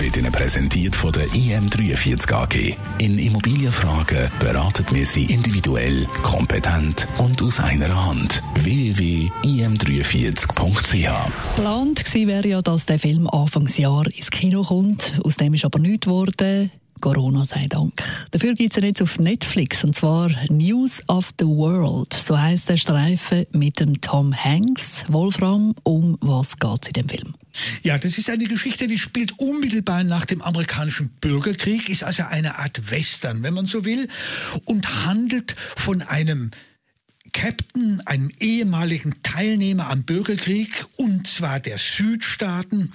wird Ihnen präsentiert von der IM43 AG. In Immobilienfragen beraten wir Sie individuell, kompetent und aus einer Hand. www.im43.ch Geplant wäre ja, dass der Film Anfangsjahr ins Kino kommt. Aus dem ist aber nichts geworden. Corona sei Dank. Dafür gibt es jetzt auf Netflix und zwar News of the World. So heißt der Streifen mit dem Tom Hanks. Wolfram, um was geht es in dem Film? Ja, das ist eine Geschichte, die spielt unmittelbar nach dem amerikanischen Bürgerkrieg, ist also eine Art Western, wenn man so will, und handelt von einem Captain, einem ehemaligen Teilnehmer am Bürgerkrieg, und zwar der Südstaaten,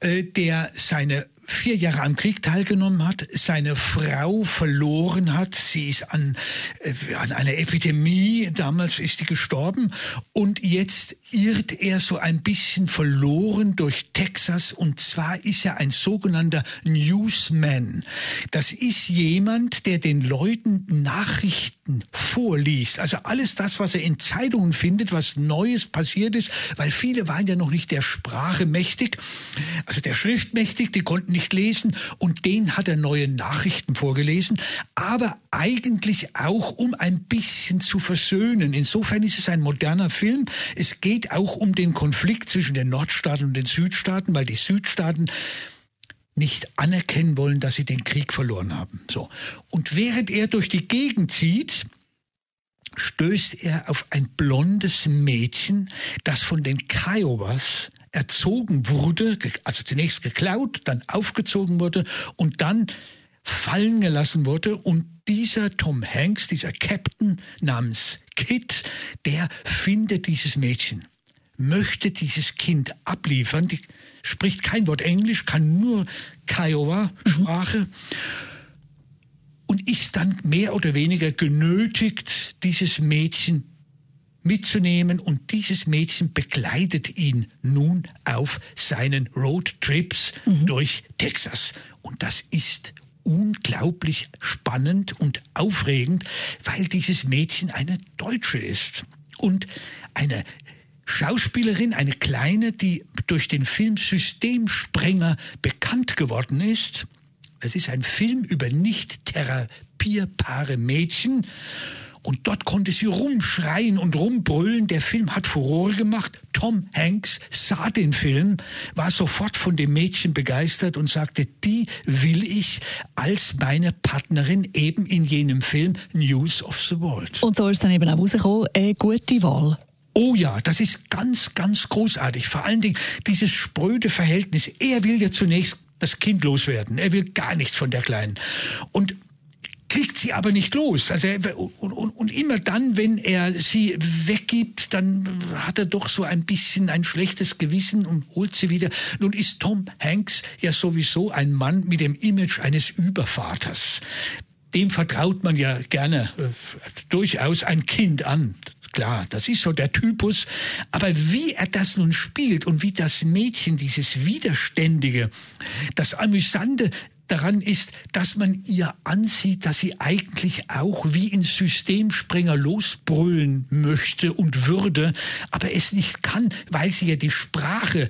äh, der seine vier Jahre am Krieg teilgenommen hat, seine Frau verloren hat. Sie ist an, äh, an einer Epidemie, damals ist sie gestorben. Und jetzt irrt er so ein bisschen verloren durch Texas. Und zwar ist er ein sogenannter Newsman. Das ist jemand, der den Leuten Nachrichten vorliest. Also alles das, was er in Zeitungen findet, was Neues passiert ist, weil viele waren ja noch nicht der Sprache mächtig, also der Schrift mächtig, die konnten nicht lesen und den hat er neue Nachrichten vorgelesen, aber eigentlich auch um ein bisschen zu versöhnen. Insofern ist es ein moderner Film. Es geht auch um den Konflikt zwischen den Nordstaaten und den Südstaaten, weil die Südstaaten nicht anerkennen wollen, dass sie den Krieg verloren haben. So. Und während er durch die Gegend zieht, stößt er auf ein blondes Mädchen, das von den Kiowas erzogen wurde, also zunächst geklaut, dann aufgezogen wurde und dann fallen gelassen wurde. Und dieser Tom Hanks, dieser Captain namens Kit, der findet dieses Mädchen möchte dieses Kind abliefern. Die spricht kein Wort Englisch, kann nur Kiowa-Sprache. Mhm. Und ist dann mehr oder weniger genötigt, dieses Mädchen mitzunehmen und dieses Mädchen begleitet ihn nun auf seinen Roadtrips mhm. durch Texas. Und das ist unglaublich spannend und aufregend, weil dieses Mädchen eine Deutsche ist und eine Schauspielerin, eine kleine, die durch den Film Systemsprenger bekannt geworden ist. Es ist ein Film über nicht therapierbare Mädchen und dort konnte sie rumschreien und rumbrüllen. Der Film hat Furore gemacht. Tom Hanks sah den Film, war sofort von dem Mädchen begeistert und sagte, die will ich als meine Partnerin eben in jenem Film News of the World. Und so ist dann eben auch rausgekommen, eine gute Wahl. Oh ja, das ist ganz, ganz großartig. Vor allen Dingen dieses spröde Verhältnis. Er will ja zunächst das Kind loswerden. Er will gar nichts von der Kleinen. Und kriegt sie aber nicht los. Also er, und, und, und, immer dann, wenn er sie weggibt, dann hat er doch so ein bisschen ein schlechtes Gewissen und holt sie wieder. Nun ist Tom Hanks ja sowieso ein Mann mit dem Image eines Übervaters. Dem vertraut man ja gerne äh, durchaus ein Kind an klar, das ist so der Typus. Aber wie er das nun spielt und wie das Mädchen, dieses Widerständige, das Amüsante daran ist, dass man ihr ansieht, dass sie eigentlich auch wie in Systemspringer losbrüllen möchte und würde, aber es nicht kann, weil sie ja die Sprache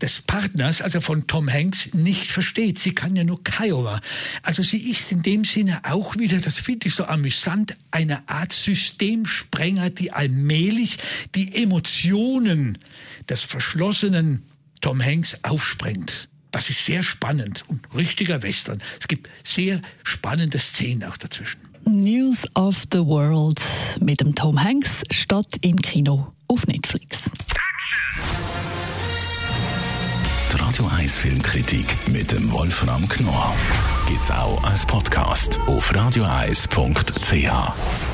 des Partners, also von Tom Hanks, nicht versteht. Sie kann ja nur Kiowa. Also sie ist in dem Sinne auch wieder, das finde ich so amüsant, eine Art Systemsprenger, die allmählich die Emotionen des verschlossenen Tom Hanks aufsprengt. Das ist sehr spannend und richtiger Western. Es gibt sehr spannende Szenen auch dazwischen. News of the World mit dem Tom Hanks statt im Kino auf Netflix. Die Radio 1 Filmkritik mit dem Wolfram Knorr gibt's auch als Podcast auf radioeis.ch.